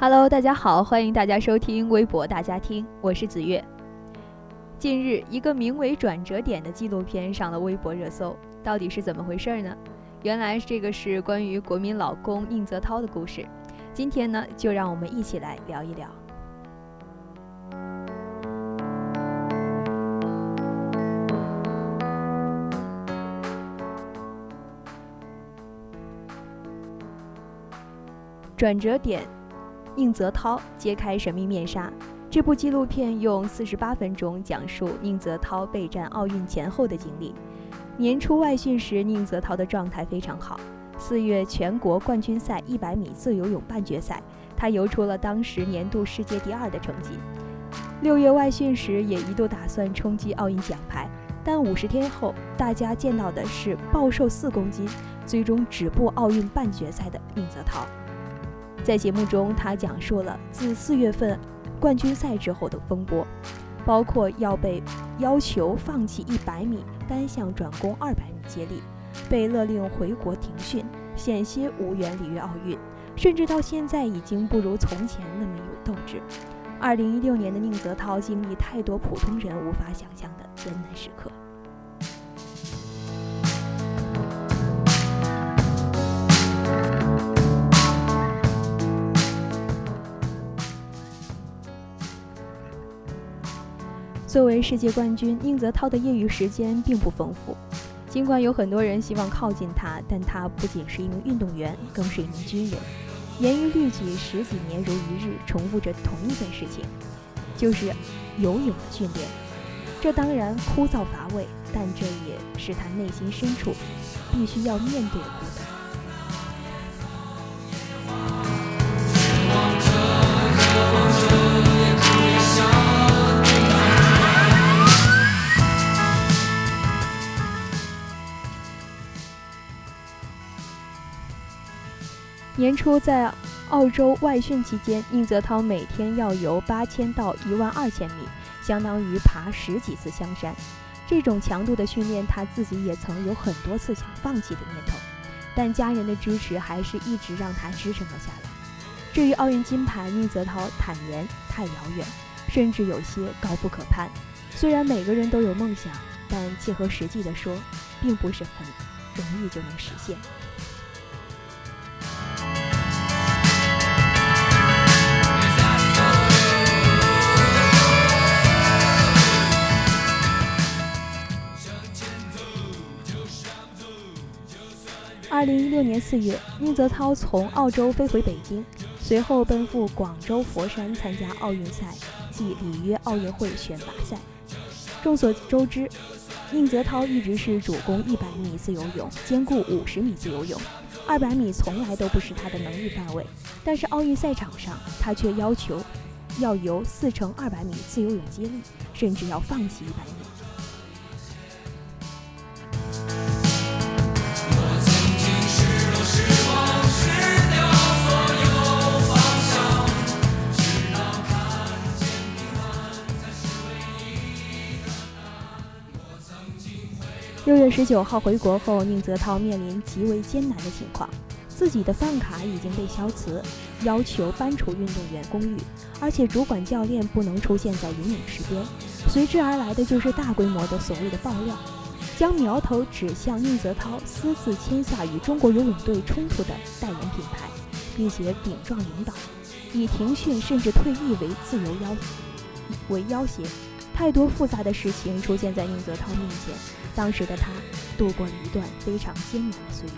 Hello，大家好，欢迎大家收听微博大家听，我是子月。近日，一个名为《转折点》的纪录片上了微博热搜，到底是怎么回事呢？原来这个是关于国民老公宁泽涛的故事。今天呢，就让我们一起来聊一聊。转折点。宁泽涛揭开神秘面纱。这部纪录片用四十八分钟讲述宁泽涛备战奥运前后的经历。年初外训时，宁泽涛的状态非常好。四月全国冠军赛一百米自由泳半决赛，他游出了当时年度世界第二的成绩。六月外训时，也一度打算冲击奥运奖牌，但五十天后，大家见到的是暴瘦四公斤，最终止步奥运半决赛的宁泽涛。在节目中，他讲述了自四月份冠军赛之后的风波，包括要被要求放弃一百米单项转攻二百米接力，被勒令回国停训，险些无缘里约奥运，甚至到现在已经不如从前那么有斗志。二零一六年的宁泽涛经历太多普通人无法想象的艰难时刻。作为世界冠军，宁泽涛的业余时间并不丰富。尽管有很多人希望靠近他，但他不仅是一名运动员，更是一名军人。严于律己，十几年如一日，重复着同一件事情，就是游泳的训练。这当然枯燥乏味，但这也是他内心深处必须要面对的孤独。年初在澳洲外训期间，宁泽涛每天要游八千到一万二千米，相当于爬十几次香山。这种强度的训练，他自己也曾有很多次想放弃的念头，但家人的支持还是一直让他支撑了下来。至于奥运金牌，宁泽涛坦言太遥远，甚至有些高不可攀。虽然每个人都有梦想，但切合实际的说，并不是很容易就能实现。二零一六年四月，宁泽涛从澳洲飞回北京，随后奔赴广州佛山参加奥运赛暨里约奥运会选拔赛。众所周知，宁泽涛一直是主攻一百米自由泳，兼顾五十米自由泳，二百米从来都不是他的能力范围。但是奥运赛场上，他却要求要游四乘二百米自由泳接力，甚至要放弃一百米。六月十九号回国后，宁泽涛面临极为艰难的情况，自己的饭卡已经被消磁，要求搬出运动员公寓，而且主管教练不能出现在游泳池边。随之而来的就是大规模的所谓的爆料，将苗头指向宁泽涛私自签下与中国游泳队冲突的代言品牌，并且顶撞领导，以停训甚至退役为自由要为要挟。太多复杂的事情出现在宁泽涛面前，当时的他度过了一段非常艰难的岁月。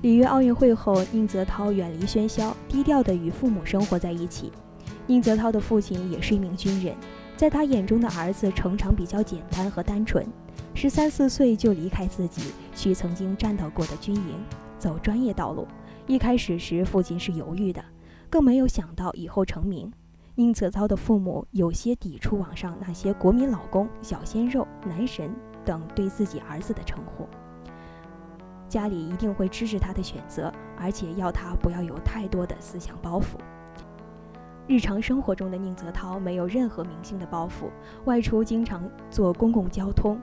里约奥运会后，宁泽涛远离喧嚣，低调的与父母生活在一起。宁泽涛的父亲也是一名军人，在他眼中的儿子成长比较简单和单纯，十三四岁就离开自己，去曾经战斗过的军营，走专业道路。一开始时，父亲是犹豫的，更没有想到以后成名。宁泽涛的父母有些抵触网上那些“国民老公”“小鲜肉”“男神”等对自己儿子的称呼，家里一定会支持他的选择，而且要他不要有太多的思想包袱。日常生活中的宁泽涛没有任何明星的包袱，外出经常坐公共交通。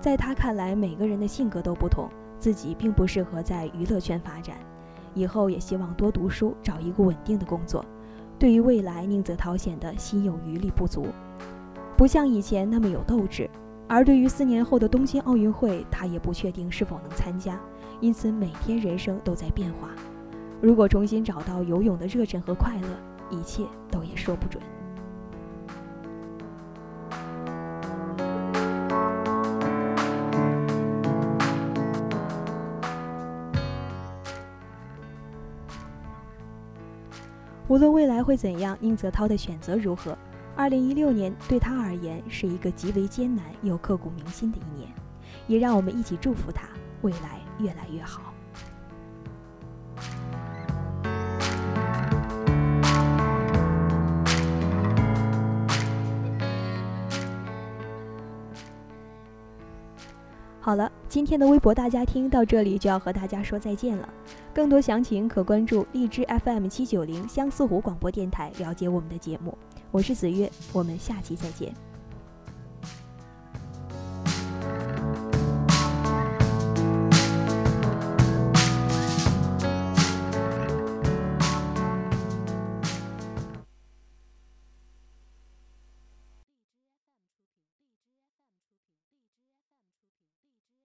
在他看来，每个人的性格都不同。自己并不适合在娱乐圈发展，以后也希望多读书，找一个稳定的工作。对于未来，宁泽涛显得心有余力不足，不像以前那么有斗志。而对于四年后的东京奥运会，他也不确定是否能参加，因此每天人生都在变化。如果重新找到游泳的热忱和快乐，一切都也说不准。无论未来会怎样，宁泽涛的选择如何，二零一六年对他而言是一个极为艰难又刻骨铭心的一年，也让我们一起祝福他未来越来越好。好了，今天的微博大家听到这里就要和大家说再见了。更多详情可关注荔枝 FM 七九零相思湖广播电台，了解我们的节目。我是子月，我们下期再见。